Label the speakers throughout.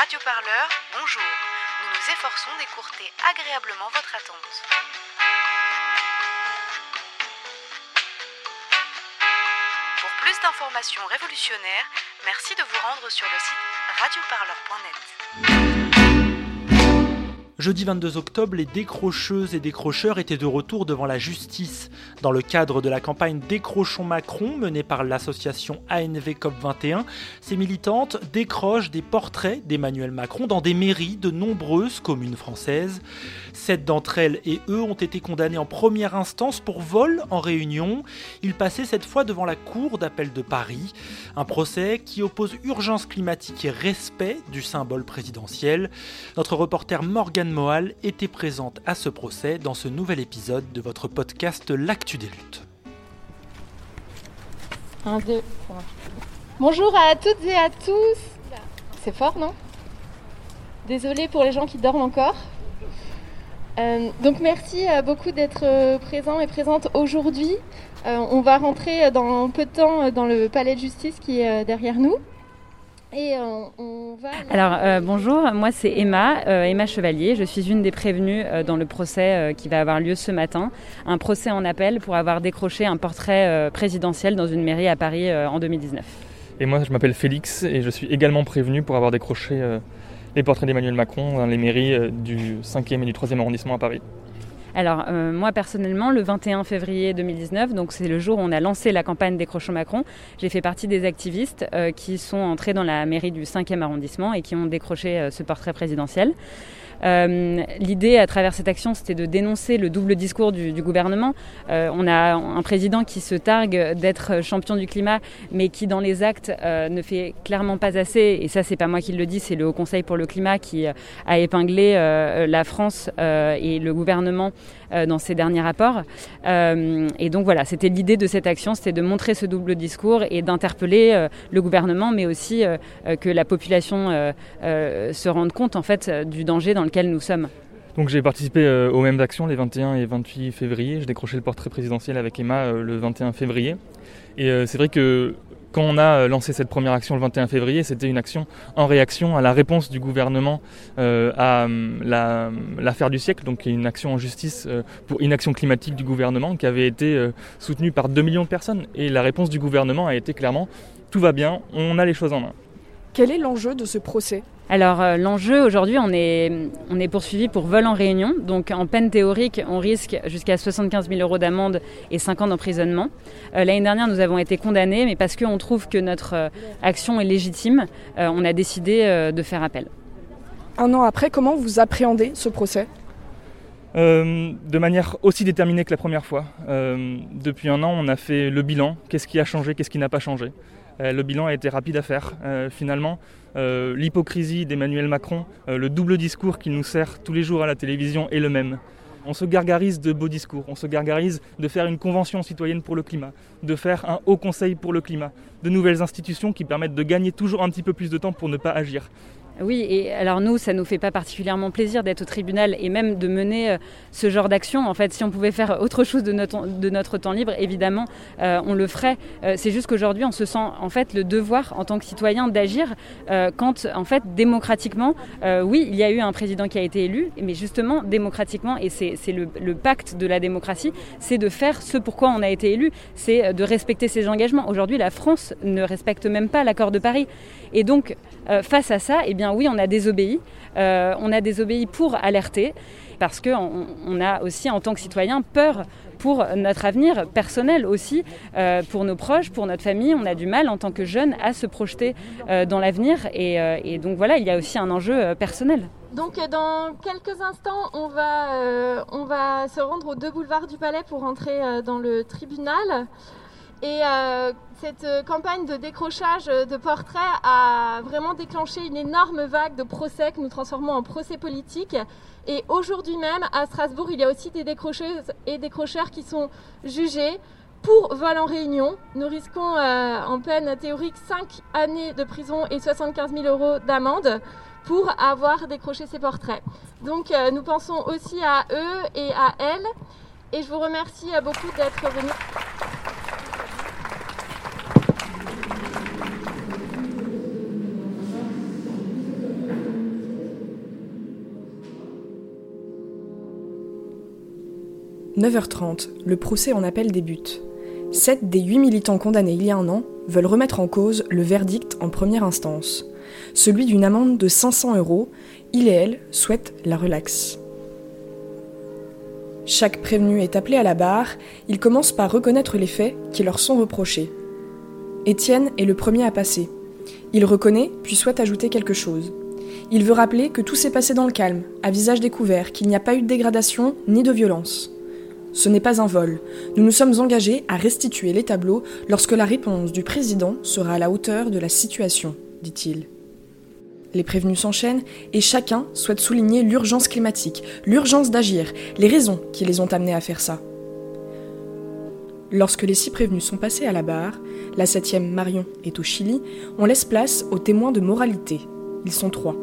Speaker 1: Radioparleur, bonjour. Nous nous efforçons d'écourter agréablement votre attente. Pour plus d'informations révolutionnaires, merci de vous rendre sur le site radioparleur.net.
Speaker 2: Jeudi 22 octobre, les décrocheuses et décrocheurs étaient de retour devant la justice. Dans le cadre de la campagne Décrochons Macron menée par l'association ANV COP21, ces militantes décrochent des portraits d'Emmanuel Macron dans des mairies de nombreuses communes françaises. Sept d'entre elles et eux ont été condamnés en première instance pour vol en réunion. Ils passaient cette fois devant la Cour d'appel de Paris. Un procès qui oppose urgence climatique et respect du symbole présidentiel. Notre reporter Morgan Moal était présente à ce procès dans ce nouvel épisode de votre podcast L'actu des luttes.
Speaker 3: Bonjour à toutes et à tous. C'est fort, non? Désolée pour les gens qui dorment encore. Euh, donc merci euh, beaucoup d'être euh, présents et présentes aujourd'hui. on va rentrer dans peu de temps dans le palais de justice qui est derrière nous.
Speaker 4: Et on, va... Alors bonjour, moi c'est Emma, Emma Chevalier. Je suis une des prévenues dans le procès qui va avoir lieu ce matin. Un procès en appel pour avoir décroché un portrait présidentiel dans une mairie à Paris en 2019.
Speaker 5: Et moi je m'appelle Félix et je suis également prévenu pour avoir décroché les portraits d'Emmanuel Macron dans les mairies du 5e et du 3e arrondissement à Paris.
Speaker 4: Alors euh, moi personnellement, le 21 février 2019, donc c'est le jour où on a lancé la campagne Décrochons Macron, j'ai fait partie des activistes euh, qui sont entrés dans la mairie du 5e arrondissement et qui ont décroché euh, ce portrait présidentiel. Euh, l'idée à travers cette action, c'était de dénoncer le double discours du, gouvernement. Euh, on a un président qui se targue d'être champion du climat, mais qui dans les actes euh, ne fait clairement pas assez. Et ça, c'est pas moi qui le dis, c'est le Haut Conseil pour le climat qui a épinglé la France et le gouvernement dans ses derniers rapports. et donc voilà, c'était l'idée de cette action, c'était de montrer ce double discours et d'interpeller le gouvernement, mais aussi que la population se rende compte en fait du danger dans le nous sommes.
Speaker 5: Donc j'ai participé euh, aux mêmes actions les 21 et 28 février. J'ai décroché le portrait présidentiel avec Emma euh, le 21 février. Et euh, c'est vrai que quand on a lancé cette première action le 21 février, c'était une action en réaction à la réponse du gouvernement à l'affaire du siècle, donc une action en justice pour inaction climatique du gouvernement qui avait été soutenue par 2 millions de personnes. Et la réponse du gouvernement a été clairement tout va bien, on a les choses en main.
Speaker 6: Quel est l'enjeu de ce procès
Speaker 4: alors euh, l'enjeu aujourd'hui, on est, on est poursuivi pour vol en réunion. Donc en peine théorique, on risque jusqu'à 75 000 euros d'amende et 5 ans d'emprisonnement. Euh, l'année dernière, nous avons été condamnés, mais parce qu'on trouve que notre euh, action est légitime, on a décidé de faire appel.
Speaker 6: Un an après, comment vous appréhendez ce procès
Speaker 5: de manière aussi déterminée que la première fois. depuis un an, on a fait le bilan. Qu'est-ce qui a changé Qu'est-ce qui n'a pas changé? Le bilan a été rapide à faire. finalement, euh, l'hypocrisie d'Emmanuel Macron, euh, le double discours qui nous sert tous les jours à la télévision est le même. On se gargarise de beaux discours, on se gargarise de faire une convention citoyenne pour le climat, de faire un haut conseil pour le climat, de nouvelles institutions qui permettent de gagner toujours un petit peu plus de temps pour ne pas agir.
Speaker 4: Oui, et alors nous, ça nous fait pas particulièrement plaisir d'être au tribunal et même de mener euh, ce genre d'action. En fait, si on pouvait faire autre chose de notre, de notre temps libre, évidemment, euh, on le ferait. Euh, c'est juste qu'aujourd'hui, on se sent en fait le devoir en tant que citoyen d'agir quand, en fait, démocratiquement, oui, il y a eu un président qui a été élu, mais justement, démocratiquement, et c'est le, le, pacte de la démocratie, c'est de faire ce pourquoi on a été élu, c'est de respecter ses engagements. Aujourd'hui, la France ne respecte même pas l'accord de Paris. Et donc, face à ça, eh bien, oui, on a désobéi. Euh, on a désobéi pour alerter, parce qu'on on a aussi, en tant que citoyen, peur pour notre avenir personnel aussi, euh, pour nos proches, pour notre famille. On a du mal en tant que jeune à se projeter euh, dans l'avenir. Et, donc voilà, il y a aussi un enjeu personnel.
Speaker 3: Donc dans quelques instants, on va, on va se rendre aux deux boulevards du Palais pour entrer dans le tribunal. Et euh, cette euh, campagne de décrochage de portraits a vraiment déclenché une énorme vague de procès que nous transformons en procès politiques. Et aujourd'hui même, à Strasbourg, il y a aussi des décrocheuses et décrocheurs qui sont jugés pour vol en réunion. Nous risquons euh, en peine théorique 5 années de prison et 75 000 euros d'amende pour avoir décroché ces portraits. Donc nous pensons aussi à eux et à elles. Et je vous remercie beaucoup d'être venus.
Speaker 6: 9h30, le procès en appel débute. Sept des huit militants condamnés il y a un an veulent remettre en cause le verdict en première instance. Celui d'une amende de 500 euros, il et elle souhaitent la relaxe. Chaque prévenu est appelé à la barre, ils commencent par reconnaître les faits qui leur sont reprochés. Étienne est le premier à passer. Il reconnaît, puis souhaite ajouter quelque chose. Il veut rappeler que tout s'est passé dans le calme, à visage découvert, qu'il n'y a pas eu de dégradation ni de violence. Ce n'est pas un vol. Nous nous sommes engagés à restituer les tableaux lorsque la réponse du président sera à la hauteur de la situation, dit-il. Les prévenus s'enchaînent et chacun souhaite souligner l'urgence climatique, l'urgence d'agir, les raisons qui les ont amenés à faire ça. Lorsque les six prévenus sont passés à la barre, la septième Marion est au Chili, on laisse place aux témoins de moralité. Ils sont trois.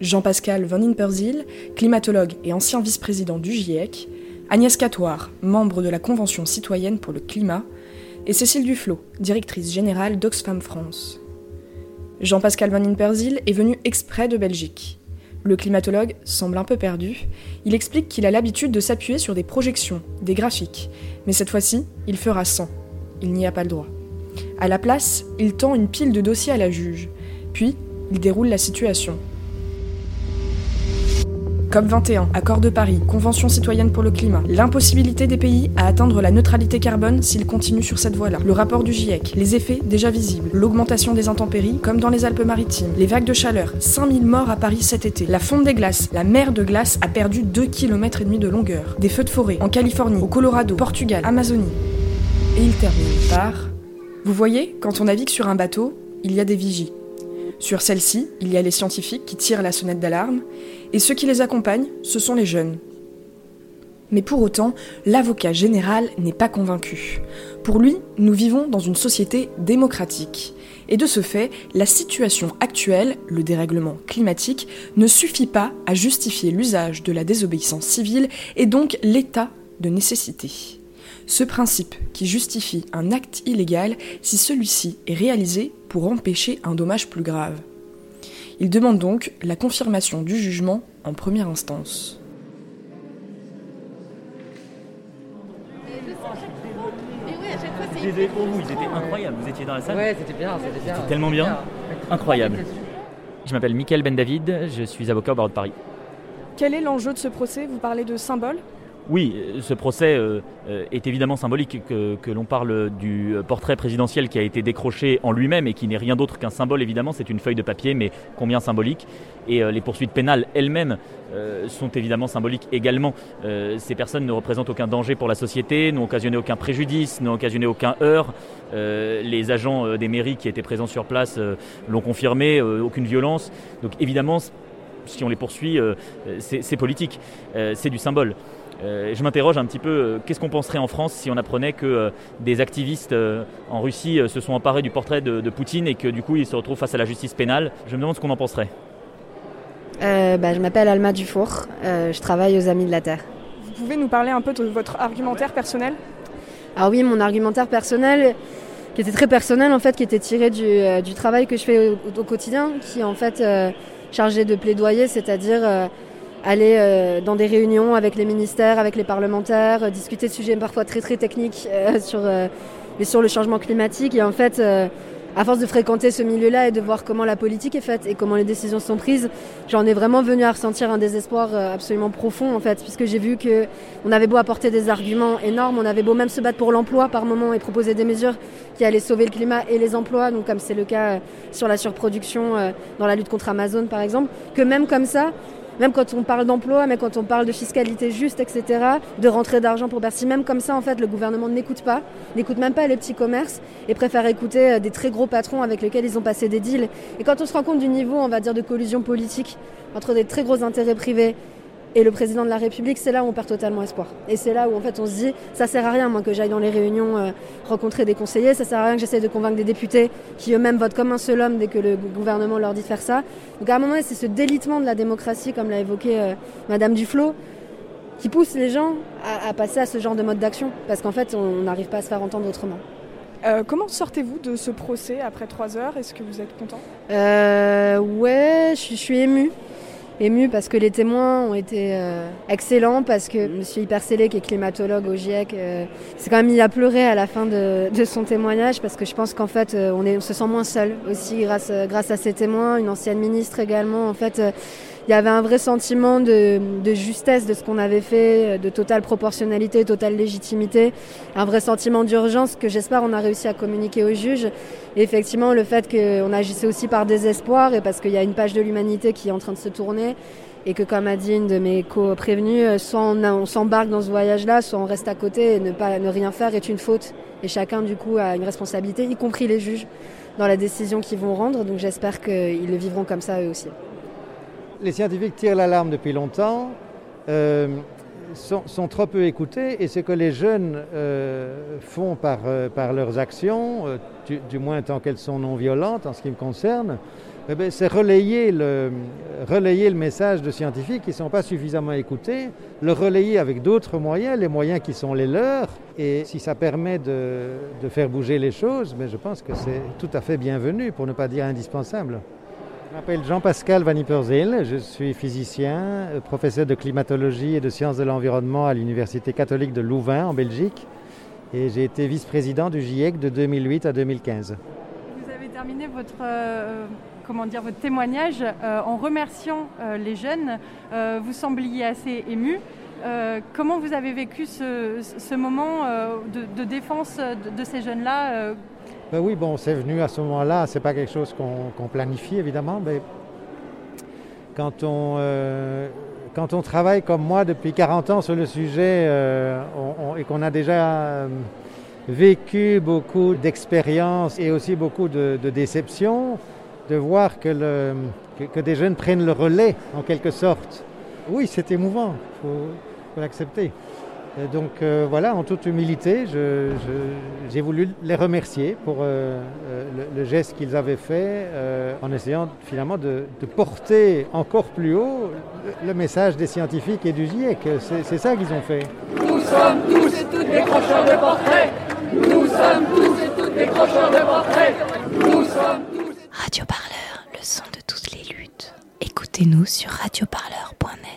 Speaker 6: Jean-Pascal Van Imperzeel, climatologue et ancien vice-président du GIEC, Agnès Catoire, membre de la Convention citoyenne pour le climat, et Cécile Duflot, directrice générale d'Oxfam France. Jean-Pascal Van Imperzeel est venu exprès de Belgique. Le climatologue semble un peu perdu. Il explique qu'il a l'habitude de s'appuyer sur des projections, des graphiques, mais cette fois-ci, il fera sans. Il n'y a pas le droit. À la place, il tend une pile de dossiers à la juge, puis il déroule la situation. COP21, accord de Paris, Convention citoyenne pour le climat, l'impossibilité des pays à atteindre la neutralité carbone s'ils continuent sur cette voie-là, le rapport du GIEC, les effets déjà visibles, l'augmentation des intempéries, comme dans les Alpes-Maritimes, les vagues de chaleur, 5000 morts à Paris cet été, la fonte des glaces, la mer de glace a perdu 2,5 km de longueur, des feux de forêt en Californie, au Colorado, Portugal, Amazonie. Et il termine par Vous voyez, quand on navigue sur un bateau, il y a des vigies. Sur celle-ci, il y a les scientifiques qui tirent la sonnette d'alarme, et ceux qui les accompagnent, ce sont les jeunes. Mais pour autant, l'avocat général n'est pas convaincu. Pour lui, nous vivons dans une société démocratique. Et de ce fait, la situation actuelle, le dérèglement climatique, ne suffit pas à justifier l'usage de la désobéissance civile et donc l'état de nécessité. Ce principe qui justifie un acte illégal si celui-ci est réalisé pour empêcher un dommage plus grave. Il demande donc la confirmation du jugement en première instance.
Speaker 7: Vous, ils étaient incroyables. Vous étiez dans la salle
Speaker 8: Ouais, c'était bien, c'était bien.
Speaker 7: C'était tellement bien. Incroyable. Je m'appelle Mickaël Ben David, je suis avocat au barreau de Paris.
Speaker 6: Quel est l'enjeu de ce procès? Vous parlez de symbole
Speaker 7: Oui, ce procès euh, euh, est évidemment symbolique que, l'on parle du portrait présidentiel qui a été décroché en lui-même et qui n'est rien d'autre qu'un symbole évidemment, c'est une feuille de papier mais combien symbolique et euh, les poursuites pénales elles-mêmes euh, sont évidemment symboliques également. Euh, ces personnes ne représentent aucun danger pour la société, n'ont occasionné aucun préjudice, n'ont occasionné aucun heurt. Euh, les agents euh, des mairies qui étaient présents sur place euh, l'ont confirmé, euh, aucune violence. Donc évidemment, si on les poursuit, euh, c'est politique, Euh, c'est du symbole. Euh, je m'interroge un petit peu, euh, qu'est-ce qu'on penserait en France si on apprenait que euh, des activistes euh, en Russie euh, se sont emparés du portrait de, de Poutine et que du coup ils se retrouvent face à la justice pénale? Je me demande ce qu'on en penserait.
Speaker 9: Euh, bah, je m'appelle Alma Dufour, euh, je travaille aux Amis de la Terre.
Speaker 6: Vous pouvez nous parler un peu de votre argumentaire personnel?
Speaker 9: Alors oui, mon argumentaire personnel, qui était très personnel en fait, qui était tiré du, euh, du travail que je fais au, au quotidien, qui en fait euh, chargé de plaidoyer, c'est-à-dire euh, aller euh, dans des réunions avec les ministères, avec les parlementaires, euh, discuter de sujets parfois très très techniques sur, mais sur le changement climatique. Et en fait, à force de fréquenter ce milieu-là et de voir comment la politique est faite et comment les décisions sont prises, j'en ai vraiment venu à ressentir un désespoir euh, absolument profond en fait, puisque j'ai vu que on avait beau apporter des arguments énormes, on avait beau même se battre pour l'emploi par moment et proposer des mesures qui allaient sauver le climat et les emplois, donc comme c'est le cas euh, sur la surproduction euh, dans la lutte contre Amazon par exemple, que même comme ça, même quand on parle d'emploi, mais quand on parle de fiscalité juste, etc., de rentrée d'argent pour Bercy, même comme ça, en fait, le gouvernement n'écoute pas, n'écoute même pas les petits commerces et préfère écouter euh, des très gros patrons avec lesquels ils ont passé des deals. Et quand on se rend compte du niveau, on va dire, de collusion politique entre des très gros intérêts privés et le président de la République, c'est là où on perd totalement espoir. Et c'est là où en fait on se dit, ça sert à rien moi que j'aille dans les réunions euh, rencontrer des conseillers, ça sert à rien que j'essaie de convaincre des députés qui eux-mêmes votent comme un seul homme dès que le gouvernement leur dit de faire ça. Donc à un moment donné, c'est ce délitement de la démocratie, comme l'a évoqué euh, Madame Duflot, qui pousse les gens à, à passer à ce genre de mode d'action, parce qu'en fait on n'arrive pas à se faire entendre autrement.
Speaker 6: Euh, comment sortez-vous de ce procès après trois heures? Est-ce que vous êtes content?
Speaker 9: Euh, ouais, je suis émue. Émue parce que les témoins ont été euh, excellents, parce que M. Hypercellé, qui est climatologue au GIEC, euh, s'est quand même mis à pleurer à la fin de, de son témoignage, parce que je pense qu'en fait, euh, on, est, on se sent moins seul aussi grâce, grâce à ces témoins, une ancienne ministre également. En fait, il y avait un vrai sentiment de, justesse de ce qu'on avait fait, de totale proportionnalité, totale légitimité, un vrai sentiment d'urgence que j'espère on a réussi à communiquer aux juges. Et effectivement, le fait qu'on agissait aussi par désespoir et parce qu'il y a une page de l'humanité qui est en train de se tourner et que, comme a dit une de mes co-prévenues, soit on, on s'embarque dans ce voyage-là, soit on reste à côté et ne, pas, ne rien faire est une faute. Et chacun, du coup, a une responsabilité, y compris les juges, dans la décision qu'ils vont rendre. Donc j'espère qu'ils le vivront comme ça eux aussi.
Speaker 8: Les scientifiques tirent l'alarme depuis longtemps, euh, sont, trop peu écoutés et ce que les jeunes euh, font par, euh, par, leurs actions, du, moins tant qu'elles sont non violentes en ce qui me concerne, eh bien, c'est relayer le, message de scientifiques qui ne sont pas suffisamment écoutés, le relayer avec d'autres moyens, les moyens qui sont les leurs. Et si ça permet de, de faire bouger les choses, mais je pense que c'est tout à fait bienvenu, pour ne pas dire indispensable. Je m'appelle Jean-Pascal Van Yperseel, je suis physicien, professeur de climatologie et de sciences de l'environnement à l'Université catholique de Louvain en Belgique et j'ai été vice-président du GIEC de 2008 à 2015.
Speaker 10: Vous avez terminé votre, euh, comment dire, votre témoignage euh, en remerciant euh, les jeunes. vous sembliez assez ému. comment vous avez vécu ce, moment de, défense de ces jeunes-là
Speaker 8: ben oui, bon, c'est venu à ce moment-là, c'est pas quelque chose qu'on qu planifie évidemment, mais quand on, euh, quand on travaille comme moi depuis 40 ans sur le sujet euh, et qu'on a déjà euh, vécu beaucoup d'expériences et aussi beaucoup de, déceptions, de voir que, que, des jeunes prennent le relais en quelque sorte, oui, c'est émouvant, il faut l'accepter. Et donc euh, voilà, en toute humilité, j'ai voulu les remercier pour euh, le, le, geste qu'ils avaient fait euh, en essayant finalement de, de, porter encore plus haut le, le, message des scientifiques et du GIEC. C'est ça qu'ils ont fait.
Speaker 11: Nous sommes tous et toutes décrocheurs de portraits. Nous sommes tous et toutes décrocheurs de portraits. Nous sommes tous.
Speaker 1: Radio Parleur, le son de toutes les luttes. Écoutez-nous sur radioparleur.net.